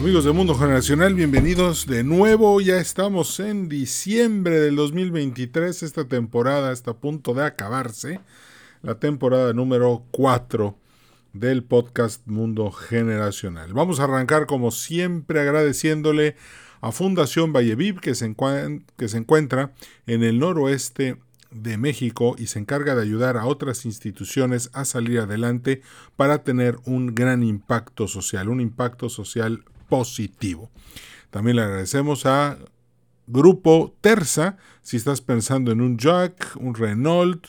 Amigos de Mundo Generacional, bienvenidos de nuevo. Ya estamos en diciembre del 2023. Esta temporada está a punto de acabarse. La temporada número 4 del podcast Mundo Generacional. Vamos a arrancar como siempre agradeciéndole a Fundación Valleviv que que se encuentra en el noroeste de México y se encarga de ayudar a otras instituciones a salir adelante para tener un gran impacto social, un impacto social positivo. También le agradecemos a Grupo Terza, si estás pensando en un Jack, un Renault,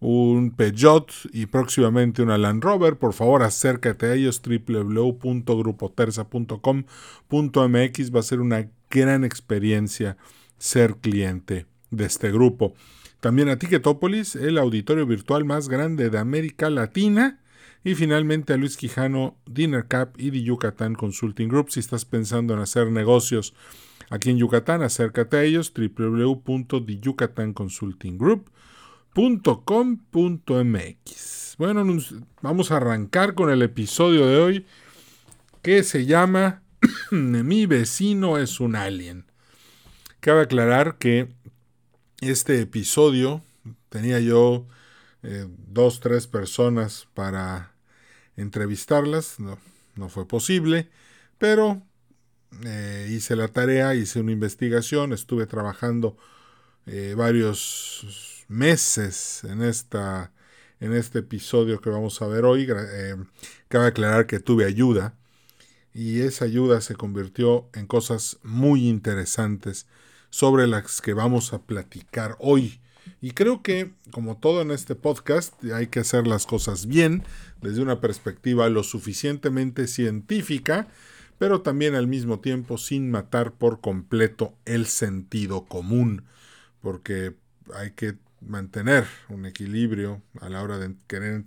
un Peugeot y próximamente una Land Rover, por favor acércate a ellos www.grupoterza.com.mx va a ser una gran experiencia ser cliente de este grupo. También a Ticketopolis, el auditorio virtual más grande de América Latina y finalmente a Luis Quijano, Dinner Cap y The Yucatán Consulting Group. Si estás pensando en hacer negocios aquí en Yucatán, acércate a ellos www.theyucatanconsultinggroup.com.mx. Bueno, vamos a arrancar con el episodio de hoy que se llama Mi vecino es un alien. Cabe aclarar que este episodio tenía yo eh, dos, tres personas para entrevistarlas, no, no fue posible, pero eh, hice la tarea, hice una investigación, estuve trabajando eh, varios meses en, esta, en este episodio que vamos a ver hoy. Eh, cabe aclarar que tuve ayuda y esa ayuda se convirtió en cosas muy interesantes sobre las que vamos a platicar hoy. Y creo que, como todo en este podcast, hay que hacer las cosas bien, desde una perspectiva lo suficientemente científica, pero también al mismo tiempo sin matar por completo el sentido común, porque hay que mantener un equilibrio a la hora de querer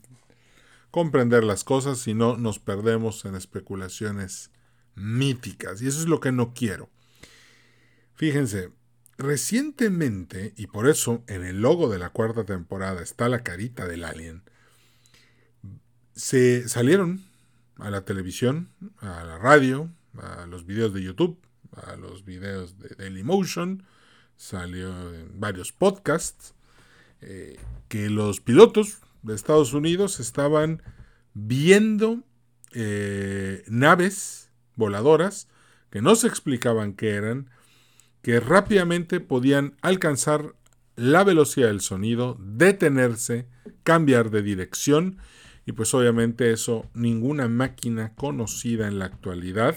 comprender las cosas, si no nos perdemos en especulaciones míticas, y eso es lo que no quiero. Fíjense, Recientemente, y por eso en el logo de la cuarta temporada está la carita del alien, se salieron a la televisión, a la radio, a los videos de YouTube, a los videos de Dailymotion, salió en varios podcasts, eh, que los pilotos de Estados Unidos estaban viendo eh, naves voladoras que no se explicaban qué eran, que rápidamente podían alcanzar la velocidad del sonido, detenerse, cambiar de dirección y pues obviamente eso ninguna máquina conocida en la actualidad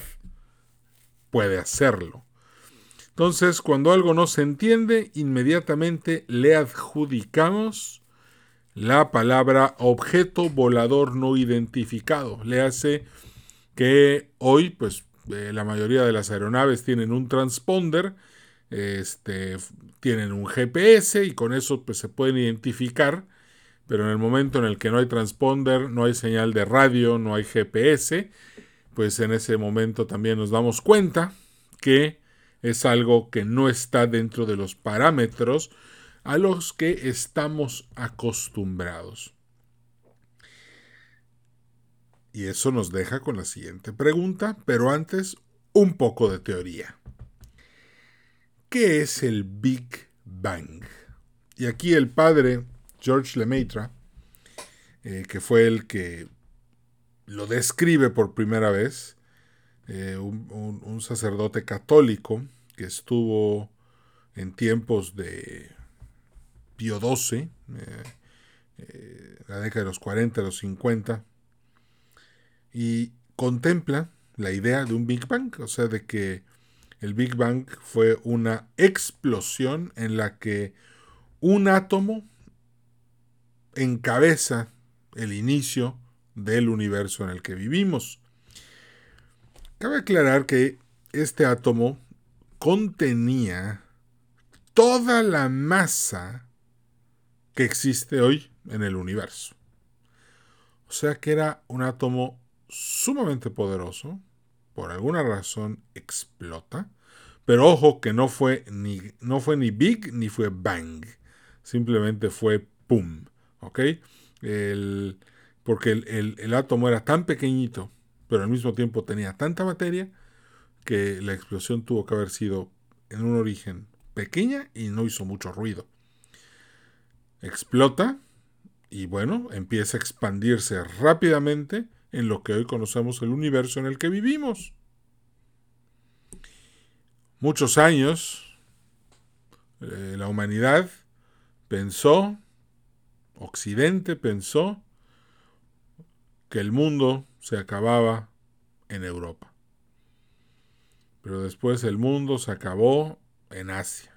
puede hacerlo. Entonces, cuando algo no se entiende, inmediatamente le adjudicamos la palabra objeto volador no identificado. Le hace que hoy, pues, eh, la mayoría de las aeronaves tienen un transponder este, tienen un GPS y con eso pues, se pueden identificar, pero en el momento en el que no hay transponder, no hay señal de radio, no hay GPS, pues en ese momento también nos damos cuenta que es algo que no está dentro de los parámetros a los que estamos acostumbrados. Y eso nos deja con la siguiente pregunta, pero antes un poco de teoría. ¿Qué es el Big Bang? Y aquí el padre George Lemaitre, eh, que fue el que lo describe por primera vez, eh, un, sacerdote católico que estuvo en tiempos de Pío XII, eh, la década de los 40, los 50, y contempla la idea de un Big Bang, o sea, de que el Big Bang fue una explosión en la que un átomo encabeza el inicio del universo en el que vivimos. Cabe aclarar que este átomo contenía toda la masa que existe hoy en el universo. O sea que era un átomo sumamente poderoso, por alguna razón explota, pero ojo que no fue ni, no fue ni big ni fue bang, simplemente fue pum, ¿ok? porque el átomo era tan pequeñito, pero al mismo tiempo tenía tanta materia, que la explosión tuvo que haber sido en un origen pequeña y no hizo mucho ruido. Explota y bueno, empieza a expandirse rápidamente en lo que hoy conocemos el universo en el que vivimos. Muchos años eh, la humanidad pensó, Occidente pensó, que el mundo se acababa en Europa. Pero después el mundo se acabó en Asia.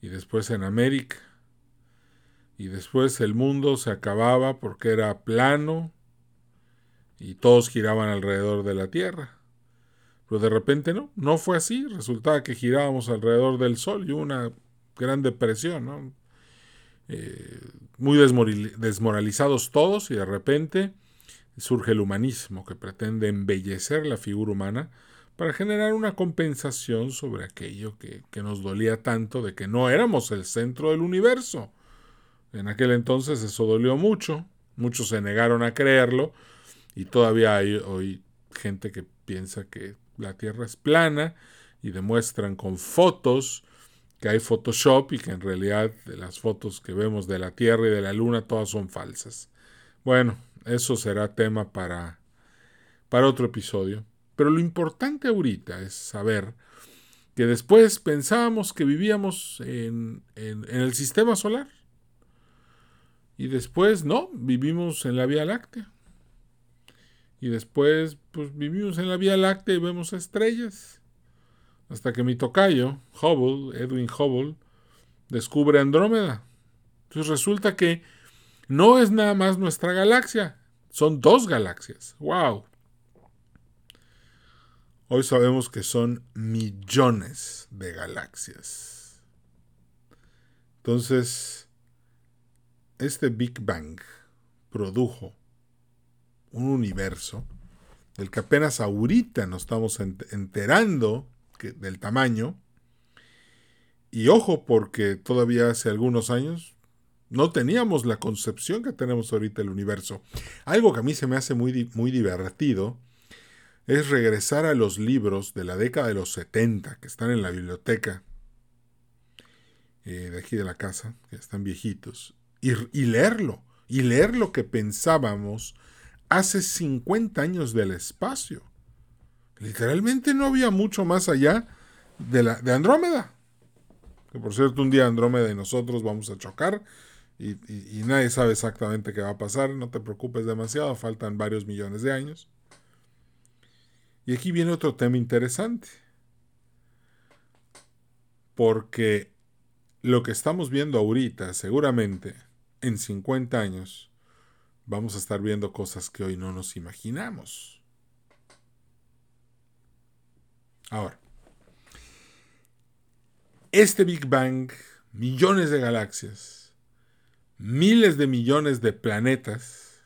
Y después en América. Y después el mundo se acababa porque era plano y todos giraban alrededor de la Tierra. Pero de repente no, no fue así. Resultaba que girábamos alrededor del Sol y hubo una gran depresión, ¿no? Eh, muy desmoralizados todos y de repente surge el humanismo que pretende embellecer la figura humana para generar una compensación sobre aquello que, nos dolía tanto de que no éramos el centro del universo. En aquel entonces eso dolió mucho, muchos se negaron a creerlo y todavía hay hoy gente que piensa que la Tierra es plana y demuestran con fotos que hay Photoshop y que en realidad las fotos que vemos de la Tierra y de la Luna todas son falsas. Bueno, eso será tema para, para otro episodio. Pero lo importante ahorita es saber que después pensábamos que vivíamos en, el sistema solar. Y después no, vivimos en la Vía Láctea. Y después, pues vivimos en la Vía Láctea y vemos estrellas. Hasta que mi tocayo, Hubble, Edwin Hubble, descubre Andrómeda. Entonces resulta que no es nada más nuestra galaxia, son dos galaxias. ¡Wow! Hoy sabemos que son millones de galaxias. Entonces, este Big Bang produjo un universo del que apenas ahorita nos estamos enterando del tamaño. Y ojo, porque todavía hace algunos años no teníamos la concepción que tenemos ahorita del universo. Algo que a mí se me hace muy, muy divertido es regresar a los libros de la década de los 70 que están en la biblioteca eh, de aquí de la casa, que están viejitos, y, y leerlo, y leer lo que pensábamos hace 50 años del espacio. Literalmente no había mucho más allá de, la, de Andrómeda. Que por cierto, un día Andrómeda y nosotros vamos a chocar y, y, nadie sabe exactamente qué va a pasar. No te preocupes demasiado, faltan varios millones de años. Y aquí viene otro tema interesante. Porque lo que estamos viendo ahorita, seguramente en 50 años, vamos a estar viendo cosas que hoy no nos imaginamos. Ahora, este Big Bang, millones de galaxias, miles de millones de planetas,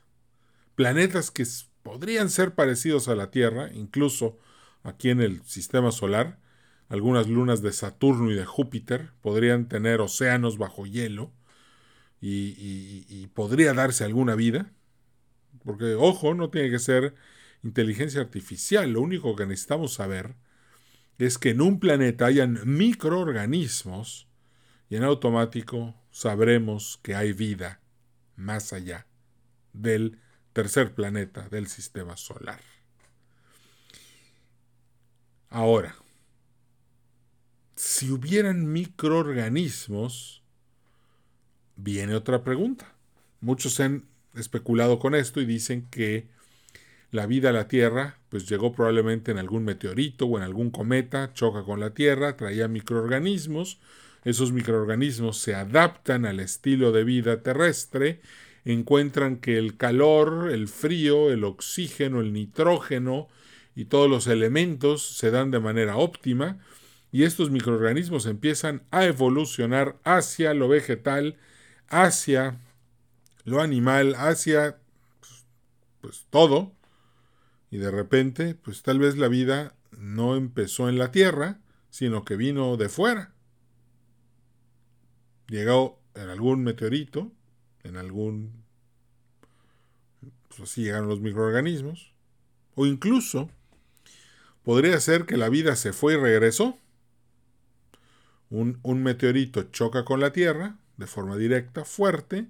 planetas que podrían ser parecidos a la Tierra, incluso aquí en el sistema solar. Algunas lunas de Saturno y de Júpiter podrían tener océanos bajo hielo y, podría darse alguna vida. Porque, ojo, no tiene que ser inteligencia artificial. Lo único que necesitamos saber es que en un planeta hayan microorganismos y en automático sabremos que hay vida más allá del tercer planeta del sistema solar. Ahora, si hubieran microorganismos, viene otra pregunta. Muchos han especulado con esto y dicen que la vida a la Tierra pues llegó probablemente en algún meteorito o en algún cometa, choca con la Tierra, traía microorganismos, esos microorganismos se adaptan al estilo de vida terrestre encuentran que el calor, el frío, el oxígeno, el nitrógeno y todos los elementos se dan de manera óptima y estos microorganismos empiezan a evolucionar hacia lo vegetal, hacia lo animal, hacia pues, todo, y de repente, pues tal vez la vida no empezó en la Tierra, sino que vino de fuera. Llegó en algún meteorito, en algún... Pues así llegaron los microorganismos. O incluso podría ser que la vida se fue y regresó. Un, meteorito choca con la Tierra de forma directa, fuerte.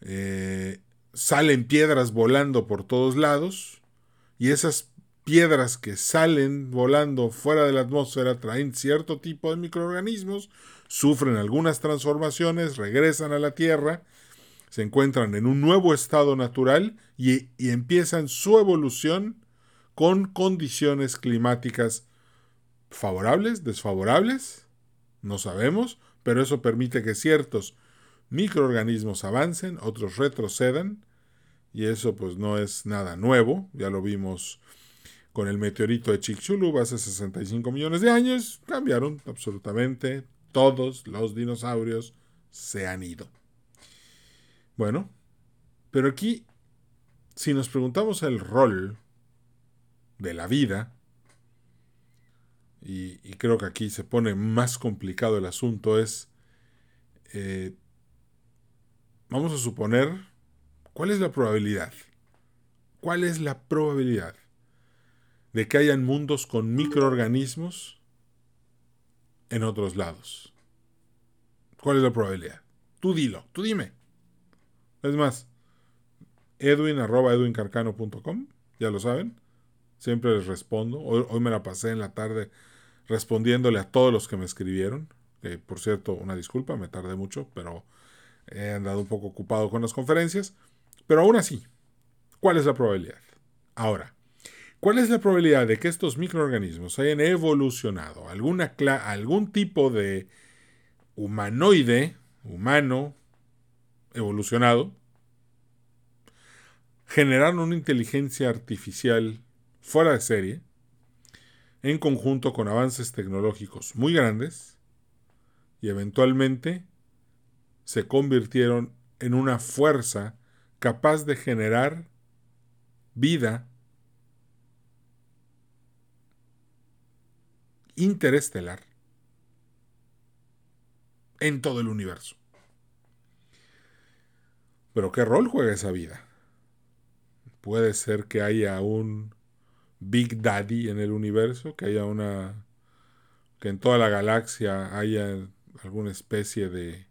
Eh, salen piedras volando por todos lados. Y esas piedras que salen volando fuera de la atmósfera traen cierto tipo de microorganismos, sufren algunas transformaciones, regresan a la Tierra, se encuentran en un nuevo estado natural y, y empiezan su evolución con condiciones climáticas favorables, desfavorables, no sabemos, pero eso permite que ciertos microorganismos avancen, otros retrocedan, y eso pues no es nada nuevo, ya lo vimos con el meteorito de Chicxulub hace 65 millones de años, cambiaron absolutamente. Todos los dinosaurios se han ido. Bueno, pero aquí, si nos preguntamos el rol de la vida, y, creo que aquí se pone más complicado el asunto, es, eh, vamos a suponer, ¿cuál es la probabilidad? ¿Cuál es la probabilidad de que hayan mundos con microorganismos en otros lados? ¿Cuál es la probabilidad? Tú dilo, tú dime. Es más, edwin arroba edwincarcano.com, ya lo saben. Siempre les respondo. Hoy, me la pasé en la tarde respondiéndole a todos los que me escribieron. Que por cierto, una disculpa, me tardé mucho, pero he andado un poco ocupado con las conferencias. Pero aún así, ¿cuál es la probabilidad? Ahora, ¿cuál es la probabilidad de que estos microorganismos hayan evolucionado alguna algún tipo de humanoide, humano, evolucionado, generaron una inteligencia artificial fuera de serie, en conjunto con avances tecnológicos muy grandes, y eventualmente se convirtieron en una fuerza capaz de generar vida interestelar en todo el universo. Pero ¿qué rol juega esa vida? Puede ser que haya un Big Daddy en el universo, que haya una que en toda la galaxia haya alguna especie de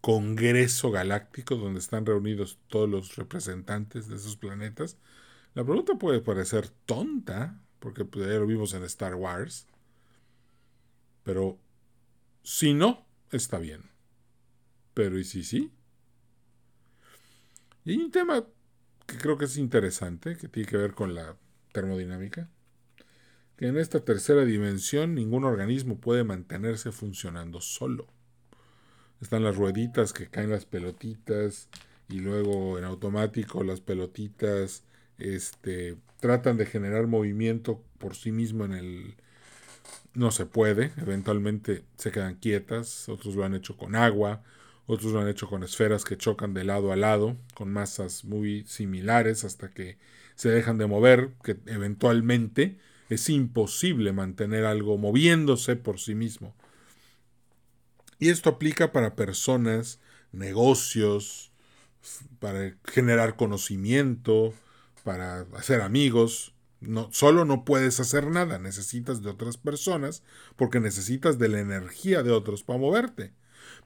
congreso galáctico donde están reunidos todos los representantes de esos planetas. La pregunta puede parecer tonta, porque pues, ya lo vimos en Star Wars, pero si no, está bien. Pero ¿y si sí? Y hay un tema que creo que es interesante, que tiene que ver con la termodinámica, que en esta tercera dimensión ningún organismo puede mantenerse funcionando solo. Están las rueditas que caen las pelotitas y luego en automático las pelotitas este, tratan de generar movimiento por sí mismo en el... No se puede, eventualmente se quedan quietas, otros lo han hecho con agua, otros lo han hecho con esferas que chocan de lado a lado, con masas muy similares hasta que se dejan de mover, que eventualmente es imposible mantener algo moviéndose por sí mismo. Y esto aplica para personas, negocios, para generar conocimiento, para hacer amigos. No, solo no puedes hacer nada, necesitas de otras personas porque necesitas de la energía de otros para moverte.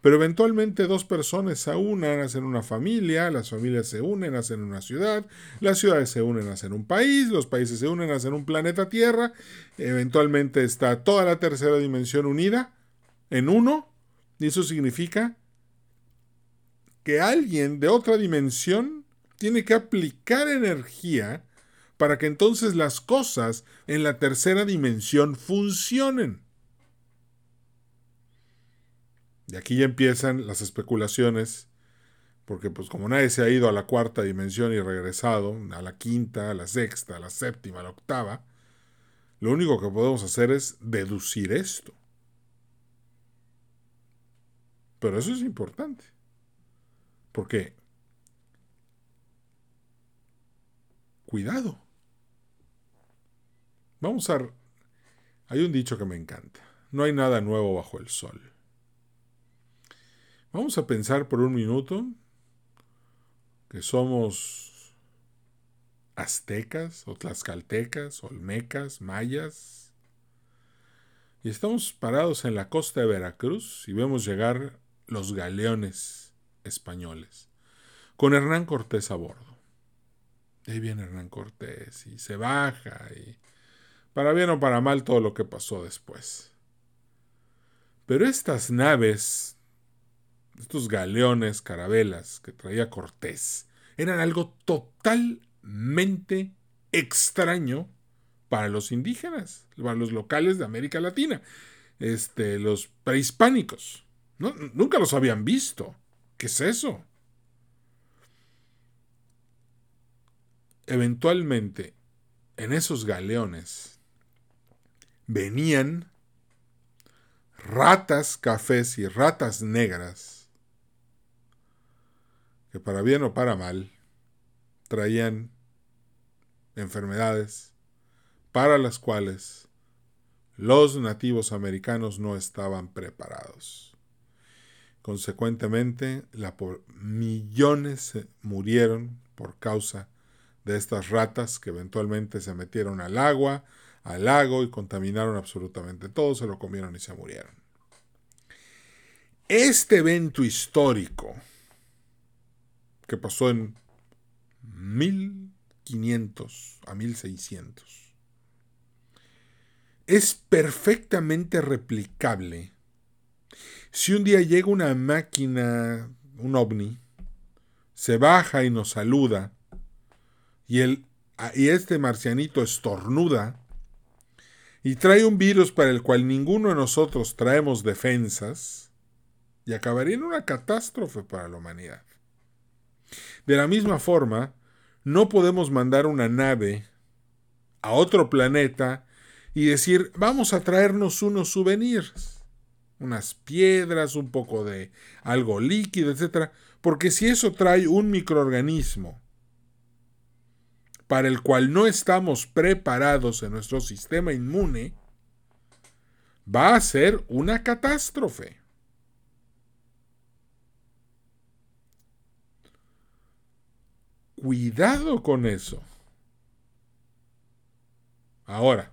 Pero eventualmente dos personas se unen, hacen una familia, las familias se unen, hacen una ciudad, las ciudades se unen, hacen un país, los países se unen, hacen un planeta Tierra, eventualmente está toda la tercera dimensión unida en uno, y eso significa que alguien de otra dimensión tiene que aplicar energía para que entonces las cosas en la tercera dimensión funcionen. Y aquí ya empiezan las especulaciones, porque pues como nadie se ha ido a la cuarta dimensión y regresado, a la quinta, a la sexta, a la séptima, a la octava, Lo único que podemos hacer es deducir esto. Pero eso es importante. Porque, cuidado. Vamos a... Hay un dicho que me encanta. No hay nada nuevo bajo el sol. Vamos a pensar por un minuto que somos aztecas o tlaxcaltecas, olmecas, mayas, y estamos parados en la costa de Veracruz y vemos llegar los galeones españoles, con Hernán Cortés a bordo. ahí viene Hernán Cortés y se baja y para bien o para mal todo lo que pasó después. Pero estas naves, estos galeones, carabelas que traía Cortés, eran algo totalmente extraño para los indígenas, para los locales de América Latina, este, los prehispánicos. nunca los habían visto. ¿Qué es eso? Eventualmente, en esos galeones venían ratas cafés y ratas negras para bien o para mal traían enfermedades para las cuales los nativos americanos no estaban preparados. Consecuentemente, millones murieron por causa de estas ratas que eventualmente se metieron al agua, al lago y contaminaron absolutamente todo, se lo comieron y se murieron. Este evento histórico que pasó en 1500 a 1600 es perfectamente replicable si un día llega una máquina, un ovni, se baja y nos saluda, y, el, y este marcianito estornuda, y trae un virus para el cual ninguno de nosotros traemos defensas, y acabaría en una catástrofe para la humanidad. De la misma forma, no podemos mandar una nave a otro planeta y decir, vamos a traernos unos souvenirs unas piedras, un poco de algo líquido, etc. Porque si eso trae un microorganismo para el cual no estamos preparados en nuestro sistema inmune, va a ser una catástrofe. Cuidado con eso. Ahora,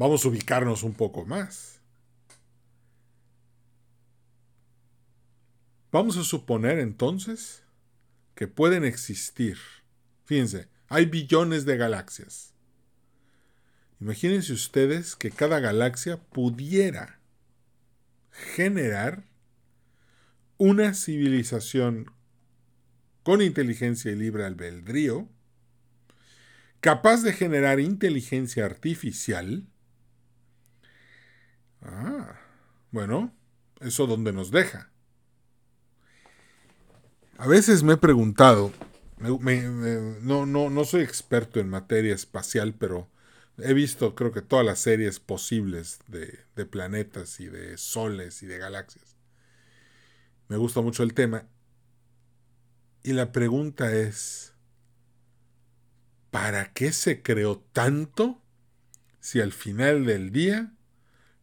Vamos a ubicarnos un poco más. Vamos a suponer entonces que pueden existir. Fíjense, hay billones de galaxias. Imagínense ustedes que cada galaxia pudiera generar una civilización con inteligencia y libre albedrío, capaz de generar inteligencia artificial, Ah, bueno, eso donde nos deja. A veces me he preguntado, no, no, no soy experto en materia espacial, pero he visto creo que todas las series posibles de, de planetas y de soles y de galaxias. Me gusta mucho el tema. Y la pregunta es, ¿para qué se creó tanto si al final del día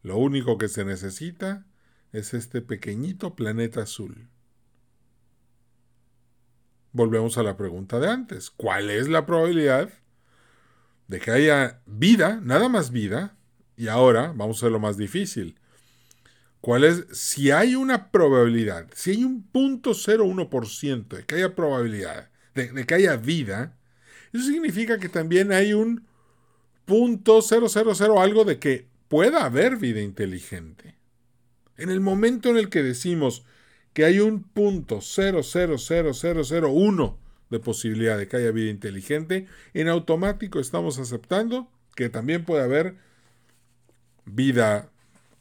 lo único que se necesita es este pequeñito planeta azul. Volvemos a la pregunta de antes. ¿Cuál es la probabilidad de que haya vida, nada más vida? Y ahora vamos a hacer lo más difícil. ¿Cuál es? Si hay una probabilidad, si hay un punto 0,1% de que haya probabilidad de, de, que haya vida, eso significa que también hay un punto 000 algo de que pueda haber vida inteligente. En el momento en el que decimos que hay un punto 0,00001 de posibilidad de que haya vida inteligente, en automático estamos aceptando que también puede haber vida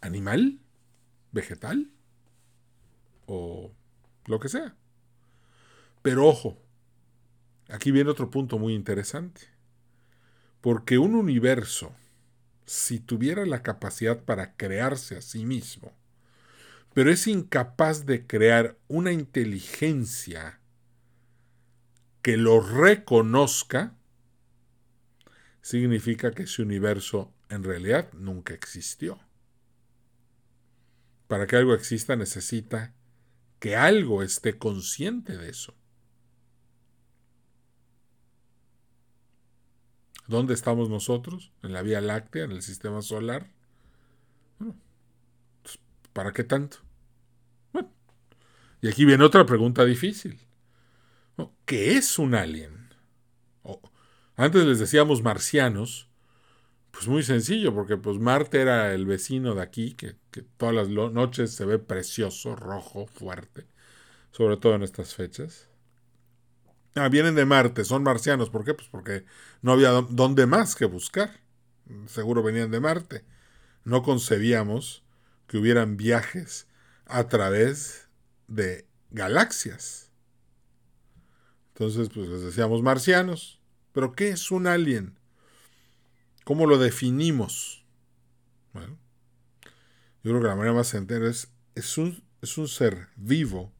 animal, vegetal o lo que sea. Pero ojo, aquí viene otro punto muy interesante Porque un universo, si tuviera la capacidad para crearse a sí mismo, pero es incapaz de crear una inteligencia que lo reconozca, significa que ese universo en realidad nunca existió. Para que algo exista necesita que algo esté consciente de eso. ¿Dónde estamos nosotros? En la Vía Láctea, en el sistema solar. Pues, ¿Para qué tanto? Bueno, y aquí viene otra pregunta difícil. ¿Qué es un alien? antes les decíamos marcianos, pues muy sencillo, porque pues Marte era el vecino de aquí, que, que todas las noches se ve precioso, rojo, fuerte, sobre todo en estas fechas. Ah, vienen de Marte, son marcianos. ¿Por qué? Pues porque no había dónde más que buscar. Seguro venían de Marte. No concebíamos que hubieran viajes a través de galaxias. Entonces, pues les decíamos marcianos. Pero ¿qué es un alien? ¿Cómo lo definimos? Bueno, yo creo que la manera más sencilla es, es, un, es un ser vivo,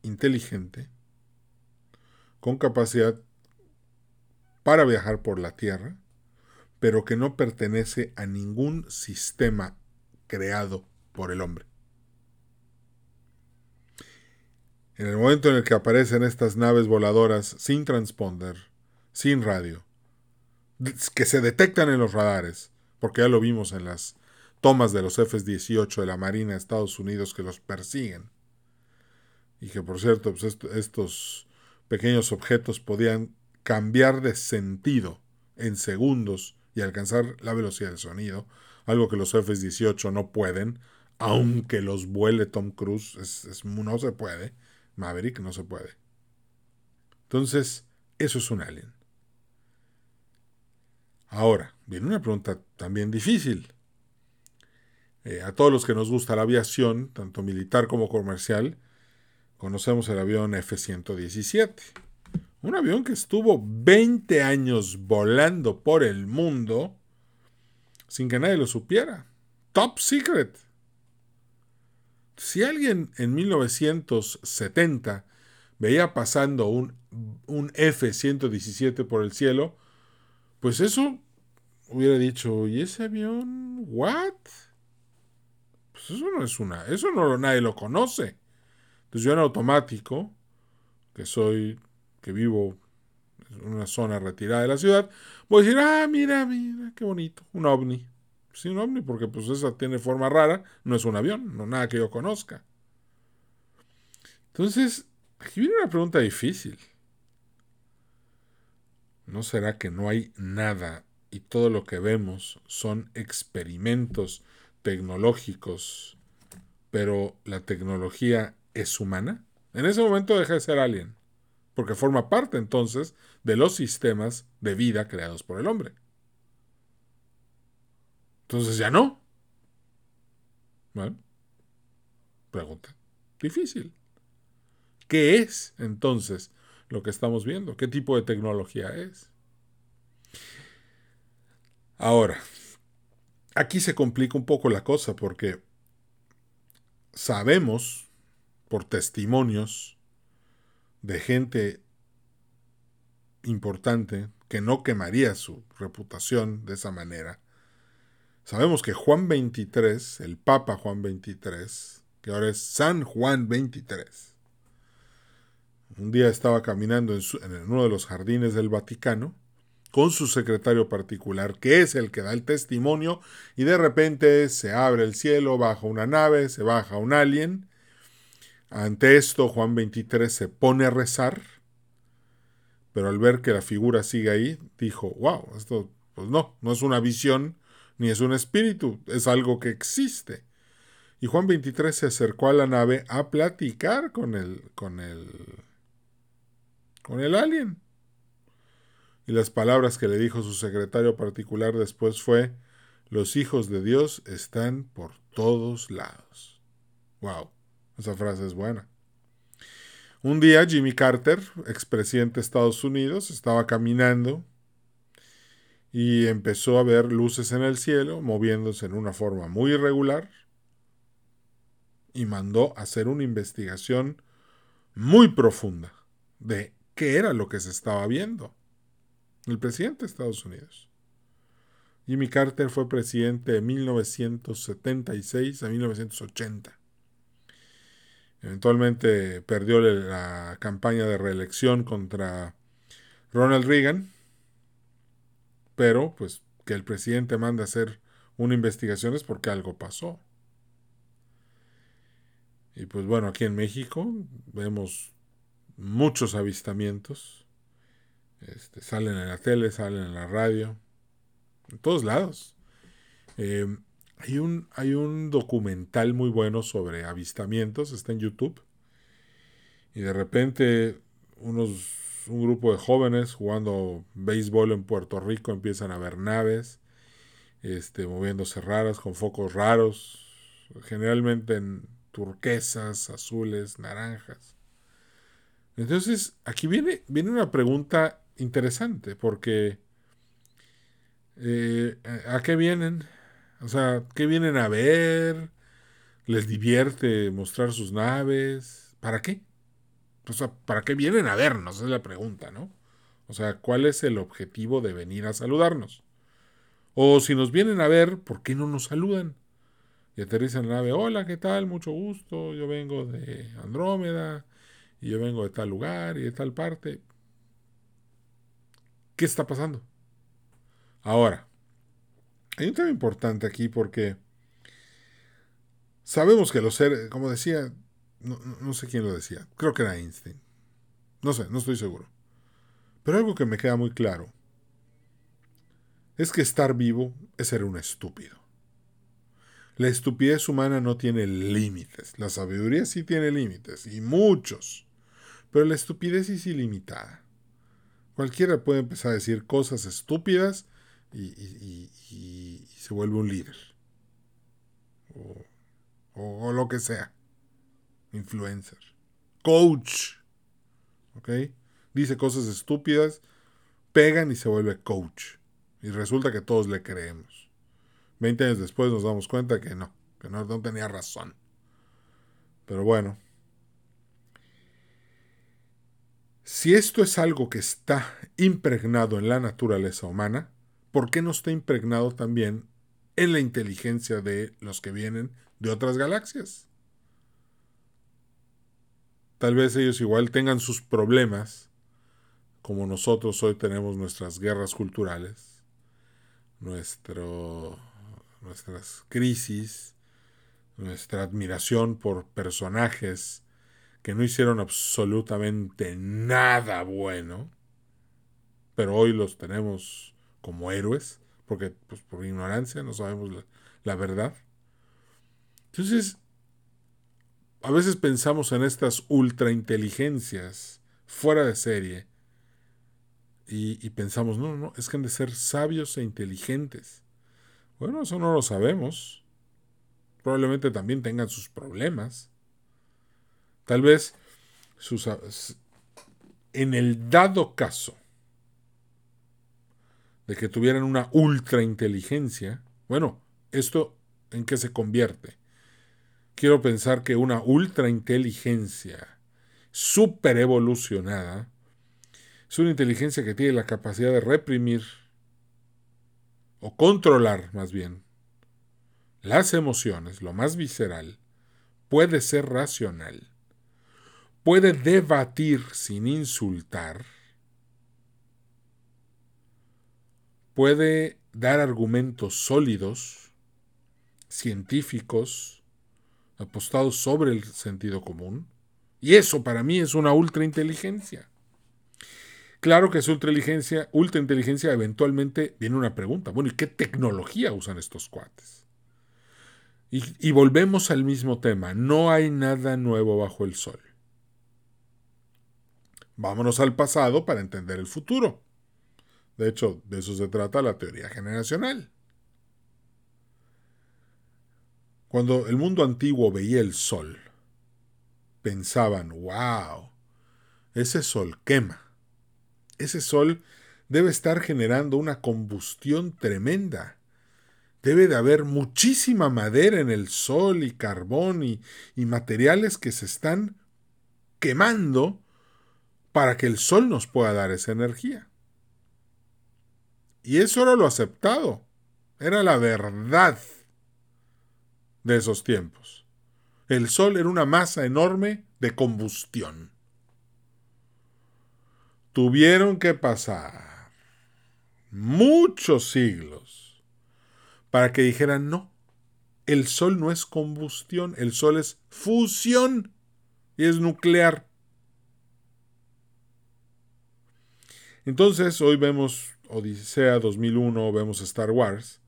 inteligente, con capacidad para viajar por la Tierra, pero que no pertenece a ningún sistema creado por el hombre. En el momento en el que aparecen estas naves voladoras sin transponder, sin radio, que se detectan en los radares, porque ya lo vimos en las tomas de los F-18 de la Marina de Estados Unidos que los persiguen, y que por cierto, pues estos pequeños objetos podían cambiar de sentido en segundos y alcanzar la velocidad del sonido, algo que los F-18 no pueden, aunque los vuele Tom Cruise, es, no se puede, Maverick no se puede. Entonces, eso es un alien. Ahora, viene una pregunta también difícil. Eh, a todos los que nos gusta la aviación, tanto militar como comercial, conocemos el avión F-117. Un avión que estuvo 20 años volando por el mundo sin que nadie lo supiera. Top secret. Si alguien en 1970 veía pasando un, un F-117 por el cielo, pues eso hubiera dicho, ¿y ese avión? ¿What? Pues eso no es una, eso no nadie lo conoce. Entonces yo en automático, que soy, que vivo en una zona retirada de la ciudad, voy a decir, ah, mira, mira, qué bonito, un ovni. Sí, un ovni, porque pues esa tiene forma rara, no es un avión, no nada que yo conozca. Entonces, aquí viene una pregunta difícil. ¿No será que no hay nada y todo lo que vemos son experimentos tecnológicos, pero la tecnología es humana, en ese momento deja de ser alien, porque forma parte entonces de los sistemas de vida creados por el hombre. Entonces ya no. Bueno, pregunta difícil. ¿Qué es entonces lo que estamos viendo? ¿Qué tipo de tecnología es? Ahora, aquí se complica un poco la cosa porque sabemos por testimonios de gente importante que no quemaría su reputación de esa manera. Sabemos que Juan 23, el Papa Juan 23, que ahora es San Juan 23, un día estaba caminando en, uno de los jardines del Vaticano con su secretario particular, que es el que da el testimonio, y de repente se abre el cielo, baja una nave, se baja un alien, ante esto, Juan 23 se pone a rezar, pero al ver que la figura sigue ahí, dijo, wow, esto, pues no, no es una visión ni es un espíritu, es algo que existe. Y Juan 23 se acercó a la nave a platicar con el, con el, con el alien. Y las palabras que le dijo su secretario particular después fue, los hijos de Dios están por todos lados. Wow. Esa frase es buena. Un día Jimmy Carter, expresidente de Estados Unidos, estaba caminando y empezó a ver luces en el cielo moviéndose en una forma muy irregular y mandó hacer una investigación muy profunda de qué era lo que se estaba viendo. El presidente de Estados Unidos. Jimmy Carter fue presidente de 1976 a 1980. Eventualmente perdió la campaña de reelección contra Ronald Reagan, pero pues que el presidente mande a hacer una investigación es porque algo pasó. Y pues bueno, aquí en México vemos muchos avistamientos. Este, salen en la tele, salen en la radio, en todos lados. Eh, hay, un, hay un documental muy bueno sobre avistamientos, está en YouTube. Y de repente unos, un grupo de jóvenes jugando béisbol en Puerto Rico empiezan a ver naves este, moviéndose raras, con focos raros, generalmente en turquesas, azules, naranjas. Entonces, aquí viene, viene una pregunta interesante, porque eh, ¿a qué vienen? O sea, ¿qué vienen a ver? ¿Les divierte mostrar sus naves? ¿Para qué? O sea, ¿para qué vienen a vernos? Es la pregunta, ¿no? O sea, ¿cuál es el objetivo de venir a saludarnos? O si nos vienen a ver, ¿por qué no nos saludan? y aterriza en la nave, hola, ¿qué tal? Mucho gusto, yo vengo de Andrómeda y yo vengo de tal lugar y de tal parte. ¿Qué está pasando? Ahora, hay un tema importante aquí porque sabemos que los seres, como decía, no, no sé quién lo decía, creo que era Einstein, no sé, no estoy seguro. Pero algo que me queda muy claro es que estar vivo es ser un estúpido. La estupidez humana no tiene límites. La sabiduría sí tiene límites, y muchos. Pero la estupidez es ilimitada. Cualquiera puede empezar a decir cosas estúpidas y, se vuelve un líder. O, lo que sea. Influencer. Coach. ¿Ok? Dice cosas estúpidas, pegan y se vuelve coach. Y resulta que todos le creemos. Veinte años después nos damos cuenta que no, que no, no tenía razón. Pero bueno. Si esto es algo que está impregnado en la naturaleza humana, ¿por qué no está impregnado también en la inteligencia de los que vienen de otras galaxias? Tal vez ellos igual tengan sus problemas, como nosotros hoy tenemos nuestras guerras culturales, nuestro nuestras crisis, nuestra admiración por personajes que no hicieron absolutamente nada bueno, pero hoy los tenemos como héroes, porque pues, por ignorancia no sabemos la, verdad. Entonces, a veces pensamos en estas ultrainteligencias fuera de serie y, y, pensamos, no, no, es que han de ser sabios e inteligentes. Bueno, eso no lo sabemos. Probablemente también tengan sus problemas. Tal vez sus, en el dado caso de que tuvieran una ultra inteligencia, bueno, ¿esto en qué se convierte? Quiero pensar que una ultra inteligencia super evolucionada es una inteligencia que tiene la capacidad de reprimir o controlar más bien, las emociones, lo más visceral, puede ser racional, puede debatir sin insultar, puede dar argumentos sólidos, científicos, apostados sobre el sentido común, y eso para mí es una ultra inteligencia. Claro que es ultra inteligencia, ultra inteligencia, eventualmente viene una pregunta. Bueno, ¿y qué tecnología usan estos cuates? Y volvemos al mismo tema. No hay nada nuevo bajo el sol. Vámonos al pasado para entender el futuro. De hecho, de eso se trata la teoría generacional. Cuando el mundo antiguo veía el sol, pensaban, wow, ese sol quema ese sol debe estar generando una combustión tremenda. Debe de haber muchísima madera en el sol y carbón y, y materiales que se están quemando para que el sol nos pueda dar esa energía. Y eso era lo aceptado, era la verdad de esos tiempos. El sol era una masa enorme de combustión. Tuvieron que pasar muchos siglos para que dijeran no, el sol no es combustión, el sol es fusión y es nuclear. Entonces hoy vemos Odisea 2001, vemos Star Wars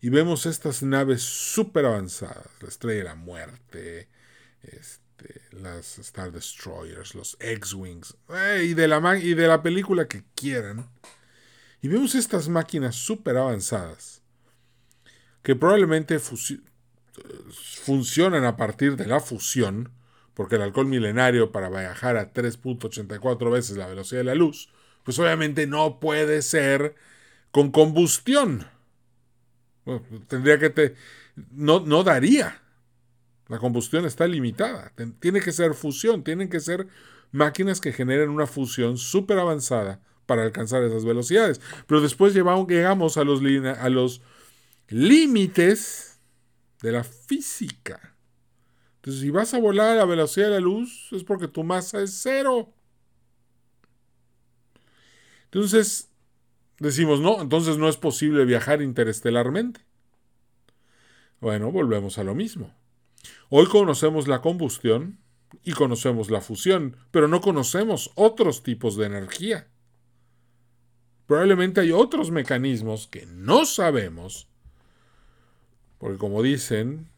y vemos estas naves súper avanzadas, la Estrella de la Muerte, este, las Star Destroyers, los X-Wings, eh, y, de la y de la película que quieran. Y vemos estas máquinas súper avanzadas que probablemente funcionan a partir de la fusión, porque el alcohol milenario para viajar a 3.84 veces la velocidad de la luz, pues obviamente no puede ser con combustión tendría que te. No, no daría. La combustión está limitada. Tiene que ser fusión. Tienen que ser máquinas que generen una fusión súper avanzada para alcanzar esas velocidades. Pero después llegamos a los, a los límites de la física. Entonces, si vas a volar a la velocidad de la luz, es porque tu masa es cero. Entonces, Decimos, no, entonces no es posible viajar interestelarmente. Bueno, volvemos a lo mismo. Hoy conocemos la combustión y conocemos la fusión, pero no conocemos otros tipos de energía. Probablemente hay otros mecanismos que no sabemos, porque como dicen,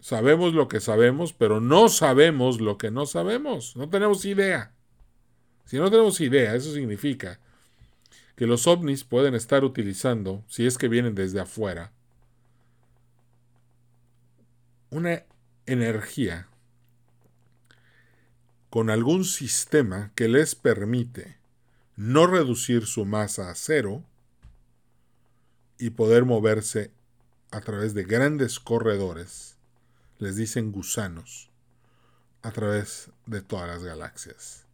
sabemos lo que sabemos, pero no sabemos lo que no sabemos. No tenemos idea. Si no tenemos idea, eso significa que los ovnis pueden estar utilizando, si es que vienen desde afuera, una energía con algún sistema que les permite no reducir su masa a cero y poder moverse a través de grandes corredores, les dicen gusanos, a través de todas las galaxias.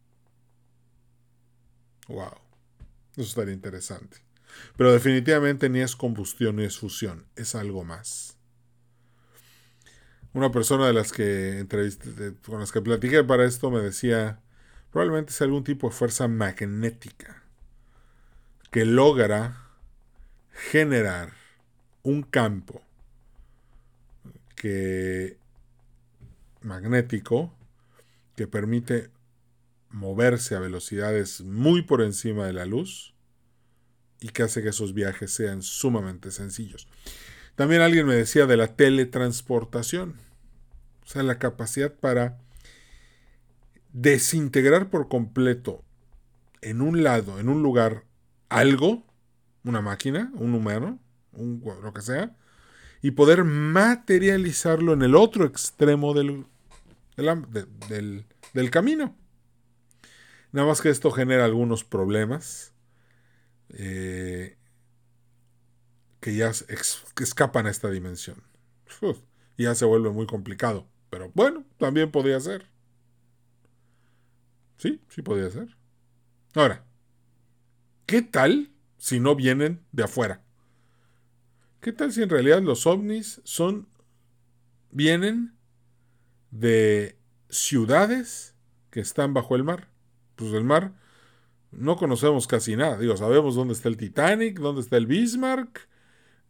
Wow. Eso estaría interesante. Pero definitivamente ni es combustión ni es fusión, es algo más. Una persona de las que con las que platiqué para esto me decía, probablemente es algún tipo de fuerza magnética que logra generar un campo que magnético que permite moverse a velocidades muy por encima de la luz y que hace que esos viajes sean sumamente sencillos. También alguien me decía de la teletransportación, o sea, la capacidad para desintegrar por completo en un lado, en un lugar, algo, una máquina, un humano, un, lo que sea, y poder materializarlo en el otro extremo del, del, del camino. Nada más que esto genera algunos problemas eh, que ya escapan a esta dimensión. y ya se vuelve muy complicado. Pero bueno, también podría ser. Sí, sí podría ser. Ahora, ¿qué tal si no vienen de afuera? ¿Qué tal si en realidad los ovnis son vienen de ciudades que están bajo el mar? Pues del mar no conocemos casi nada. Digo, sabemos dónde está el Titanic, dónde está el Bismarck,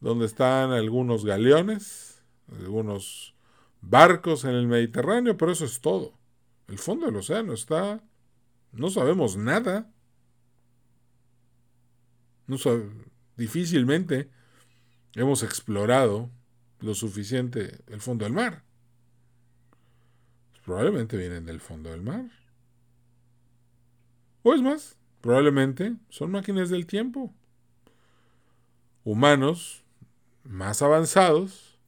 dónde están algunos galeones, algunos barcos en el Mediterráneo, pero eso es todo. El fondo del océano está... No sabemos nada. No difícilmente hemos explorado lo suficiente el fondo del mar. Probablemente vienen del fondo del mar. O es más, probablemente son máquinas del tiempo. Humanos más avanzados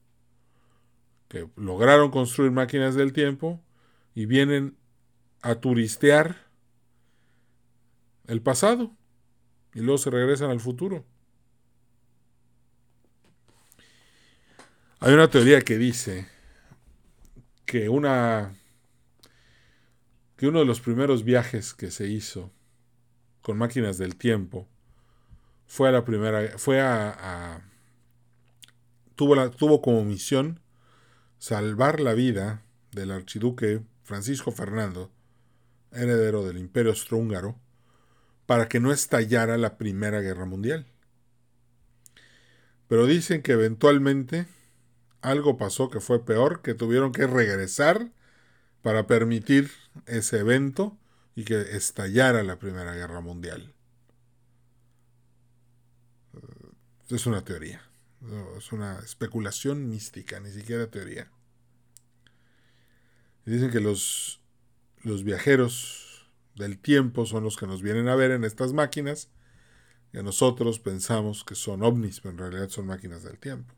que lograron construir máquinas del tiempo y vienen a turistear el pasado y luego se regresan al futuro. Hay una teoría que dice que una que uno de los primeros viajes que se hizo con máquinas del tiempo fue a la primera fue a, tuvo la, tuvo como misión salvar la vida del archiduque Francisco Fernando, heredero del Imperio Austrohúngaro, para que no estallara la Primera Guerra Mundial. Pero dicen que eventualmente algo pasó que fue peor, que tuvieron que regresar para permitir ese evento y que estallara la Primera Guerra Mundial. Es una teoría, es una especulación mística, ni siquiera teoría. dicen que los, los viajeros del tiempo son los que nos vienen a ver en estas máquinas, que nosotros pensamos que son ovnis, pero en realidad son máquinas del tiempo.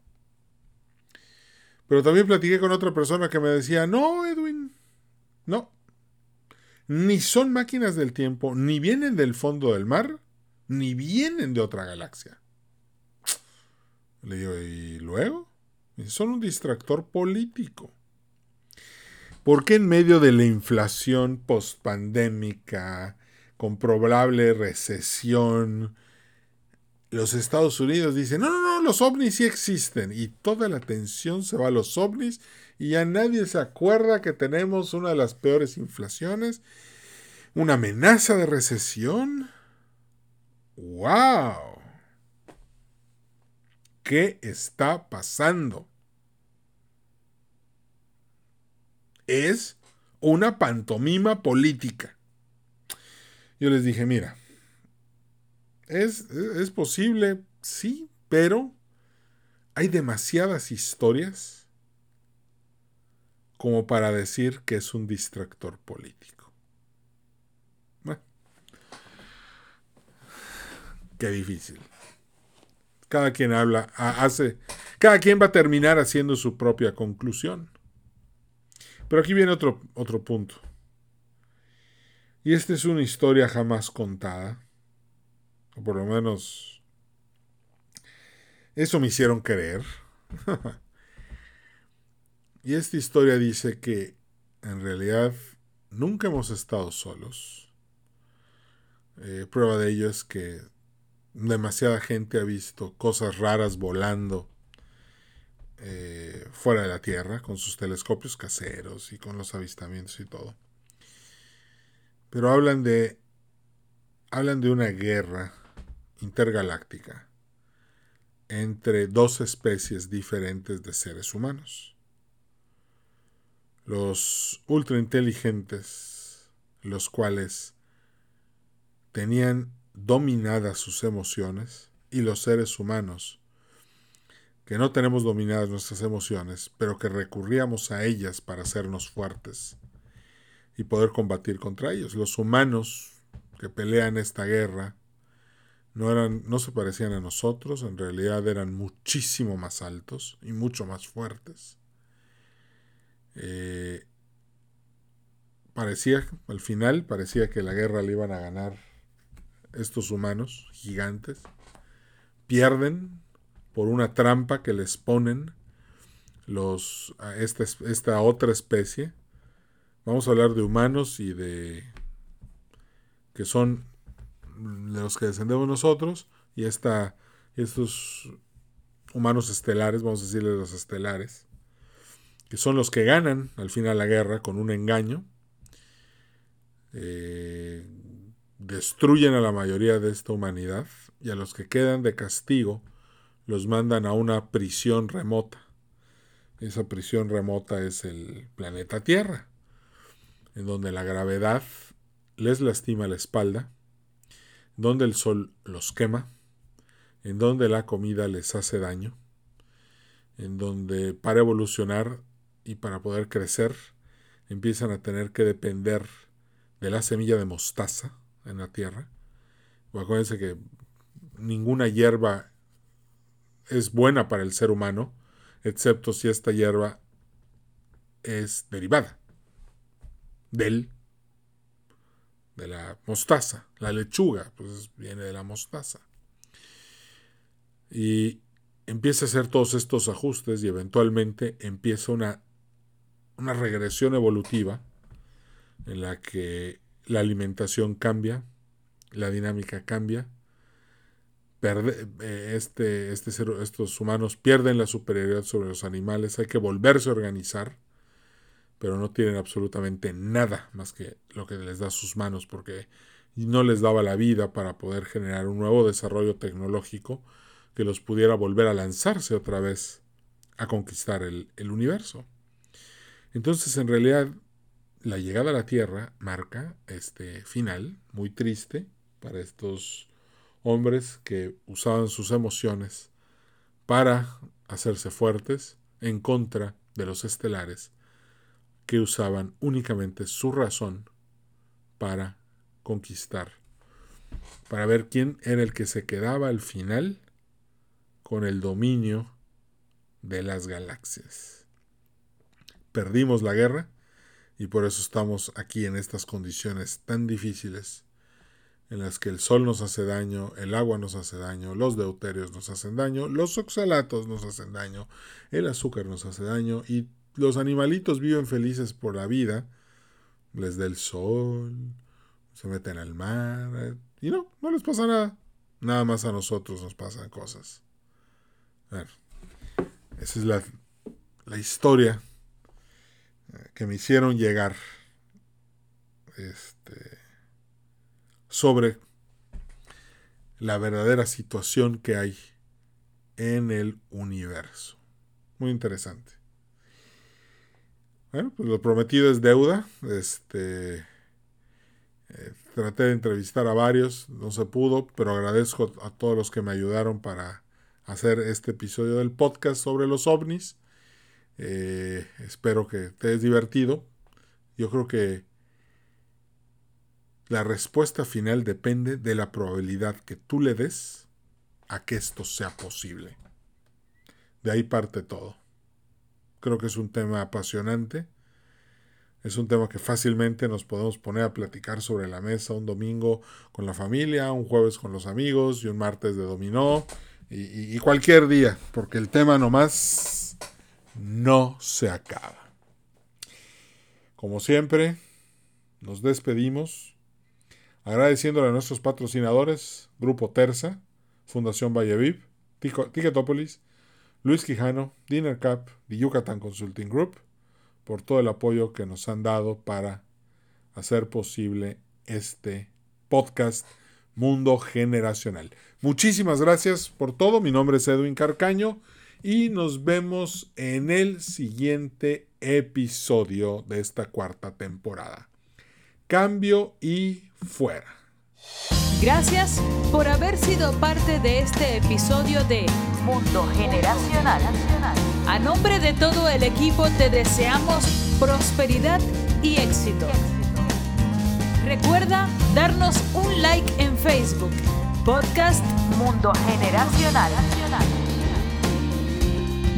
Pero también platiqué con otra persona que me decía, no, Edwin, no. Ni son máquinas del tiempo, ni vienen del fondo del mar, ni vienen de otra galaxia. Le digo, ¿y luego? Son un distractor político. ¿Por qué en medio de la inflación postpandémica, con probable recesión, los Estados Unidos dicen, no, no, no, los ovnis sí existen. Y toda la atención se va a los ovnis y ya nadie se acuerda que tenemos una de las peores inflaciones, una amenaza de recesión. ¡Wow! ¿Qué está pasando? Es una pantomima política. Yo les dije, mira, es, posible, sí, pero hay demasiadas historias como para decir que es un distractor político. Qué difícil. Cada quien habla, hace, cada quien va a terminar haciendo su propia conclusión. Pero aquí viene otro, otro punto. Y esta es una historia jamás contada o por lo menos eso me hicieron creer. y esta historia dice que en realidad nunca hemos estado solos. Eh, prueba de ello es que demasiada gente ha visto cosas raras volando eh, fuera de la Tierra con sus telescopios caseros y con los avistamientos y todo. Pero hablan de hablan de una guerra intergaláctica entre dos especies diferentes de seres humanos. Los ultrainteligentes, los cuales tenían dominadas sus emociones, y los seres humanos, que no tenemos dominadas nuestras emociones, pero que recurríamos a ellas para hacernos fuertes y poder combatir contra ellos. Los humanos que pelean esta guerra no, eran, no se parecían a nosotros, en realidad eran muchísimo más altos y mucho más fuertes. Eh, parecía, al final, parecía que la guerra le iban a ganar estos humanos gigantes. Pierden por una trampa que les ponen los, esta, esta otra especie. Vamos a hablar de humanos y de que son de los que descendemos nosotros y esta, estos humanos estelares, vamos a decirles los estelares, que son los que ganan al final la guerra con un engaño, eh, destruyen a la mayoría de esta humanidad y a los que quedan de castigo los mandan a una prisión remota. Esa prisión remota es el planeta Tierra, en donde la gravedad les lastima la espalda donde el sol los quema, en donde la comida les hace daño, en donde para evolucionar y para poder crecer empiezan a tener que depender de la semilla de mostaza en la tierra. acuérdense que ninguna hierba es buena para el ser humano, excepto si esta hierba es derivada del de la mostaza. La lechuga, pues viene de la mostaza. Y empieza a hacer todos estos ajustes y eventualmente empieza una, una regresión evolutiva en la que la alimentación cambia, la dinámica cambia, eh, este, este estos humanos pierden la superioridad sobre los animales, hay que volverse a organizar, pero no tienen absolutamente nada más que lo que les da sus manos, porque no les daba la vida para poder generar un nuevo desarrollo tecnológico que los pudiera volver a lanzarse otra vez a conquistar el universo. Entonces, en realidad, la llegada a la Tierra marca este final muy triste para estos hombres que usaban sus emociones para hacerse fuertes en contra de los estelares que usaban únicamente su razón para conquistar, para ver quién era el que se quedaba al final con el dominio de las galaxias. Perdimos la guerra y por eso estamos aquí en estas condiciones tan difíciles en las que el sol nos hace daño, el agua nos hace daño, los deuterios nos hacen daño, los oxalatos nos hacen daño, el azúcar nos hace daño y los animalitos viven felices por la vida, les da el sol, se meten al mar y no, no les pasa nada. Nada más a nosotros nos pasan cosas. esa es la, la historia que me hicieron llegar. Este sobre la verdadera situación que hay en el universo. Muy interesante. Bueno, pues lo prometido es deuda. Este, eh, traté de entrevistar a varios, no se pudo, pero agradezco a todos los que me ayudaron para hacer este episodio del podcast sobre los ovnis. Eh, espero que te hayas divertido. Yo creo que la respuesta final depende de la probabilidad que tú le des a que esto sea posible. De ahí parte todo. Creo que es un tema apasionante. Es un tema que fácilmente nos podemos poner a platicar sobre la mesa un domingo con la familia, un jueves con los amigos y un martes de dominó y, y cualquier día, porque el tema nomás no se acaba. Como siempre, nos despedimos Agradeciéndole a nuestros patrocinadores, Grupo Terza, Fundación Valleviv, Ticketopolis, Luis Quijano, Dinner Cup y Yucatán Consulting Group, por todo el apoyo que nos han dado para hacer posible este podcast Mundo Generacional. Muchísimas gracias por todo. Mi nombre es Edwin Carcaño y nos vemos en el siguiente episodio de esta cuarta temporada. Cambio y fuera. Gracias por haber sido parte de este episodio de Mundo Generacional. A nombre de todo el equipo te deseamos prosperidad y éxito. Recuerda darnos un like en Facebook, Podcast Mundo Generacional.